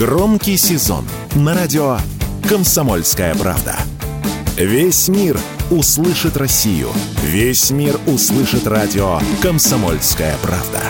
Громкий сезон на радио «Комсомольская правда». Весь мир услышит Россию. Весь мир услышит радио «Комсомольская правда».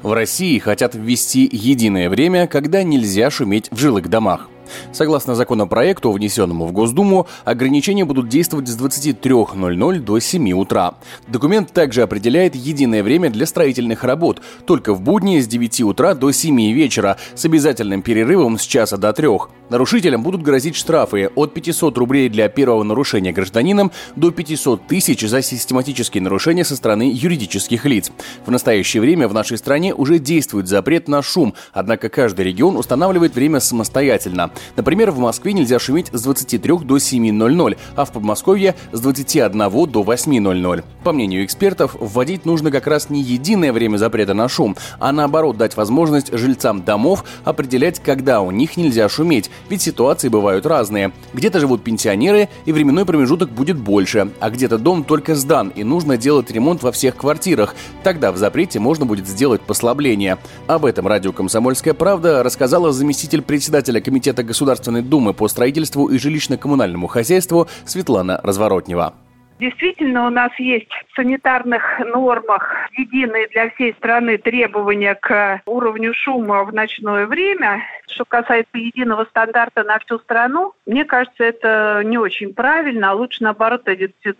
В России хотят ввести единое время, когда нельзя шуметь в жилых домах. Согласно законопроекту, внесенному в Госдуму, ограничения будут действовать с 23.00 до 7 утра. Документ также определяет единое время для строительных работ, только в будни с 9 утра до 7 вечера, с обязательным перерывом с часа до 3. Нарушителям будут грозить штрафы от 500 рублей для первого нарушения гражданином до 500 тысяч за систематические нарушения со стороны юридических лиц. В настоящее время в нашей стране уже действует запрет на шум, однако каждый регион устанавливает время самостоятельно. Например, в Москве нельзя шуметь с 23 до 7.00, а в Подмосковье с 21 до 8.00. По мнению экспертов, вводить нужно как раз не единое время запрета на шум, а наоборот дать возможность жильцам домов определять, когда у них нельзя шуметь, ведь ситуации бывают разные. Где-то живут пенсионеры, и временной промежуток будет больше, а где-то дом только сдан, и нужно делать ремонт во всех квартирах. Тогда в запрете можно будет сделать послабление. Об этом радио «Комсомольская правда» рассказала заместитель председателя Комитета Государственной Думы по строительству и жилищно-коммунальному хозяйству Светлана Разворотнева. Действительно, у нас есть санитарных нормах единые для всей страны требования к уровню шума в ночное время. Что касается единого стандарта на всю страну, мне кажется, это не очень правильно, а лучше, наоборот,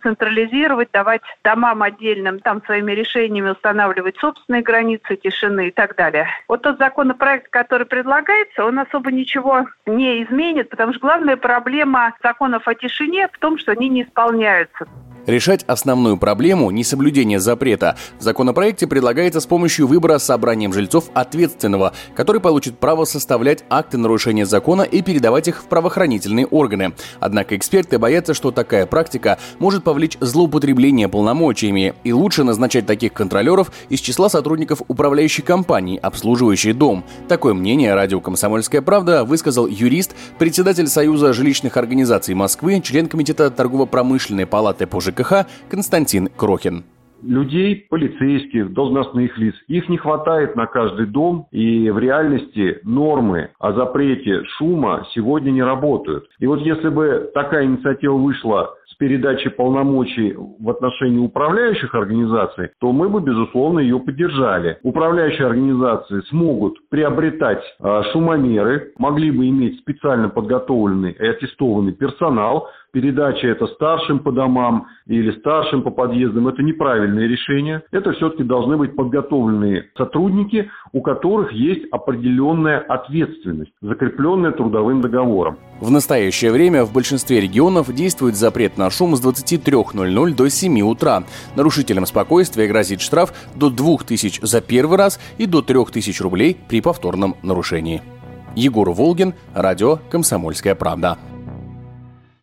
централизировать, давать домам отдельным там своими решениями устанавливать собственные границы тишины и так далее. Вот тот законопроект, который предлагается, он особо ничего не изменит, потому что главная проблема законов о тишине в том, что они не исполняются. Решать основную проблему несоблюдения запрета в законопроекте предлагается с помощью выбора собранием жильцов ответственного, который получит право составлять акты нарушения закона и передавать их в правоохранительные органы. Однако эксперты боятся, что такая практика может повлечь злоупотребление полномочиями, и лучше назначать таких контролеров из числа сотрудников управляющей компании, обслуживающей дом. Такое мнение радио «Комсомольская правда» высказал юрист, председатель Союза жилищных организаций Москвы, член Комитета торгово-промышленной палаты по ЖКХ ЖКХ Константин Крохин людей, полицейских, должностных лиц. Их не хватает на каждый дом, и в реальности нормы о запрете шума сегодня не работают. И вот если бы такая инициатива вышла с передачей полномочий в отношении управляющих организаций, то мы бы, безусловно, ее поддержали. Управляющие организации смогут приобретать э, шумомеры, могли бы иметь специально подготовленный и аттестованный персонал, передача это старшим по домам или старшим по подъездам, это неправильное решение. Это все-таки должны быть подготовленные сотрудники, у которых есть определенная ответственность, закрепленная трудовым договором. В настоящее время в большинстве регионов действует запрет на шум с 23.00 до 7 утра. Нарушителям спокойствия грозит штраф до 2000 за первый раз и до 3000 рублей при повторном нарушении. Егор Волгин, радио «Комсомольская правда».